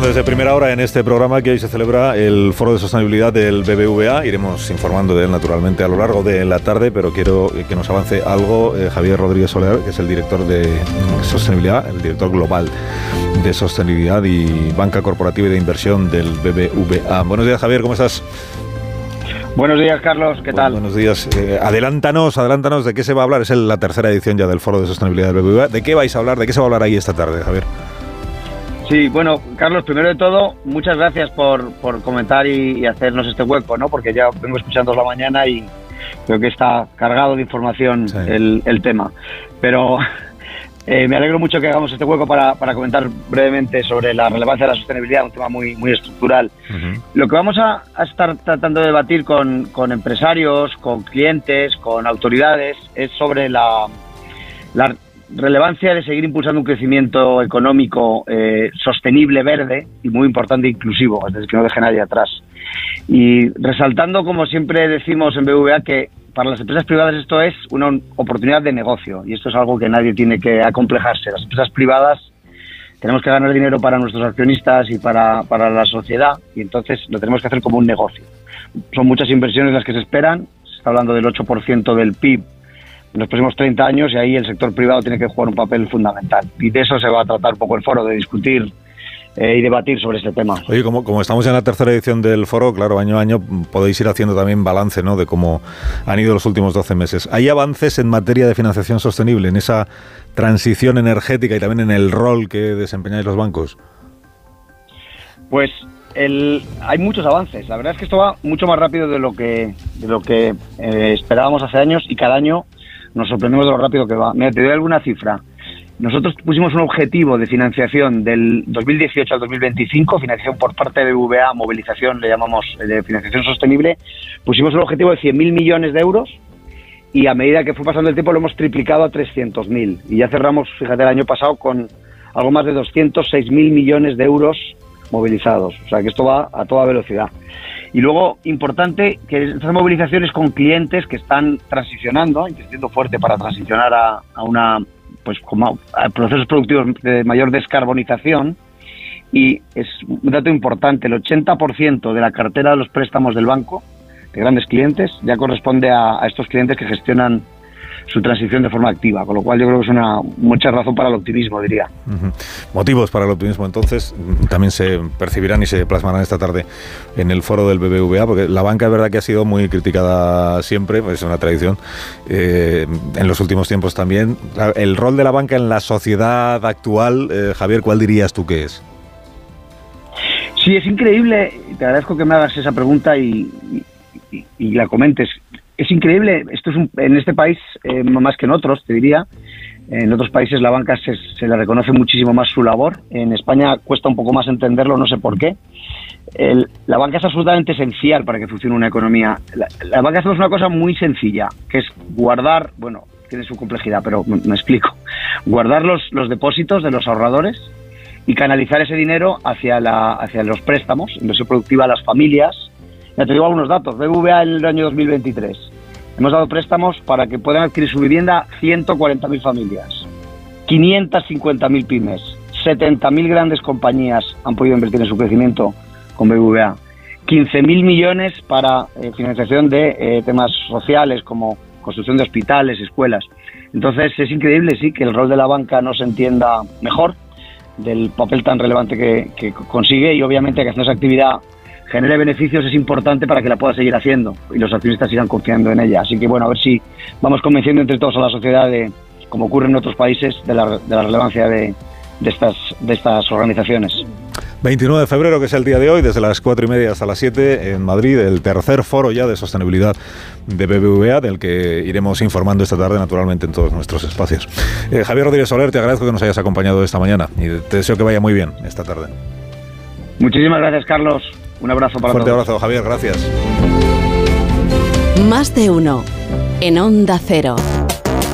desde primera hora en este programa que hoy se celebra el Foro de Sostenibilidad del BBVA. Iremos informando de él naturalmente a lo largo de la tarde, pero quiero que nos avance algo eh, Javier Rodríguez Soler, que es el director de Sostenibilidad, el director global de Sostenibilidad y Banca Corporativa y de Inversión del BBVA. Buenos días, Javier, ¿cómo estás? Buenos días, Carlos, ¿qué tal? buenos días. Eh, adelántanos, adelántanos de qué se va a hablar. Es la tercera edición ya del Foro de Sostenibilidad del BBVA. ¿De qué vais a hablar? ¿De qué se va a hablar ahí esta tarde, Javier? Sí, bueno, Carlos, primero de todo, muchas gracias por, por comentar y, hacernos este hueco, ¿no? Porque ya vengo escuchando la mañana y creo que está cargado de información el, el, tema. Pero eh, me alegro mucho que hagamos este hueco para, para, comentar brevemente sobre la relevancia de la sostenibilidad, un tema muy, muy estructural. Lo que vamos a, a, estar tratando de debatir con, con empresarios, con clientes, con autoridades, es sobre la, la relevancia de seguir impulsando un crecimiento económico eh, sostenible, verde y muy importante, inclusivo, es decir, que no deje nadie atrás. Y resaltando, como siempre decimos en BVA, que para las empresas privadas esto es una oportunidad de negocio y esto es algo que nadie tiene que acomplejarse. Las empresas privadas tenemos que ganar dinero para nuestros accionistas y para, para la sociedad y entonces lo tenemos que hacer como un negocio. Son muchas inversiones las que se esperan, se está hablando del 8% del PIB en los próximos 30 años y ahí el sector privado tiene que jugar un papel fundamental. Y de eso se va a tratar un poco el foro, de discutir eh, y debatir sobre este tema. Oye, como, como estamos en la tercera edición del foro, claro, año a año podéis ir haciendo también balance ¿no? de cómo han ido los últimos 12 meses. ¿Hay avances en materia de financiación sostenible, en esa transición energética y también en el rol que desempeñáis los bancos? Pues el, hay muchos avances. La verdad es que esto va mucho más rápido de lo que, de lo que eh, esperábamos hace años y cada año nos sorprendemos de lo rápido que va. Mira, te doy alguna cifra. Nosotros pusimos un objetivo de financiación del 2018 al 2025, financiación por parte de VA, movilización, le llamamos eh, financiación sostenible. Pusimos un objetivo de 100.000 millones de euros y a medida que fue pasando el tiempo lo hemos triplicado a 300.000. Y ya cerramos, fíjate, el año pasado con algo más de 206.000 millones de euros movilizados. O sea que esto va a toda velocidad. Y luego, importante, que estas movilizaciones con clientes que están transicionando, insistiendo fuerte para transicionar a, una, pues, como a procesos productivos de mayor descarbonización. Y es un dato importante, el 80% de la cartera de los préstamos del banco, de grandes clientes, ya corresponde a estos clientes que gestionan su transición de forma activa, con lo cual yo creo que es una mucha razón para el optimismo, diría. Motivos para el optimismo, entonces, también se percibirán y se plasmarán esta tarde en el foro del BBVA, porque la banca es verdad que ha sido muy criticada siempre, es una tradición, eh, en los últimos tiempos también. El rol de la banca en la sociedad actual, eh, Javier, ¿cuál dirías tú que es? Sí, es increíble, te agradezco que me hagas esa pregunta y, y la comentes es increíble. Esto es en este país, eh, más que en otros, te diría. En otros países la banca se, le reconoce muchísimo más su labor. En España cuesta un poco más entenderlo, no sé por qué. la banca es absolutamente esencial para que funcione una economía. La, banca es una cosa muy sencilla, que es guardar, bueno, tiene su complejidad, pero me, explico. Guardar los, los depósitos de los ahorradores y canalizar ese dinero hacia, la, hacia los préstamos, inversión productiva a las familias, ya te digo algunos datos. BBVA en el año 2023 hemos dado préstamos para que puedan adquirir su vivienda 140.000 familias, 550.000 pymes, 70.000 grandes compañías han podido invertir en su crecimiento con BBVA, 15.000 millones para eh, financiación de eh, temas sociales como construcción de hospitales, escuelas. Entonces es increíble, sí, que el rol de la banca no se entienda mejor del papel tan relevante que, que consigue y obviamente que hacer esa actividad genere beneficios es importante para que la pueda seguir haciendo y los accionistas sigan confiando en ella. Así que bueno, a ver si vamos convenciendo entre todos a la sociedad de, como ocurre en otros países, de la, de la relevancia de, de, estas, de estas organizaciones. 29 de febrero, que es el día de hoy, desde las 4 y media hasta las 7 en Madrid, el tercer foro ya de sostenibilidad de BBVA, del que iremos informando esta tarde, naturalmente, en todos nuestros espacios. Eh, Javier Rodríguez Soler, te agradezco que nos hayas acompañado esta mañana y te deseo que vaya muy bien esta tarde. Muchísimas gracias, Carlos. Un abrazo para Fuerte abrazo, Javier, gracias. Más de uno en Onda Cero.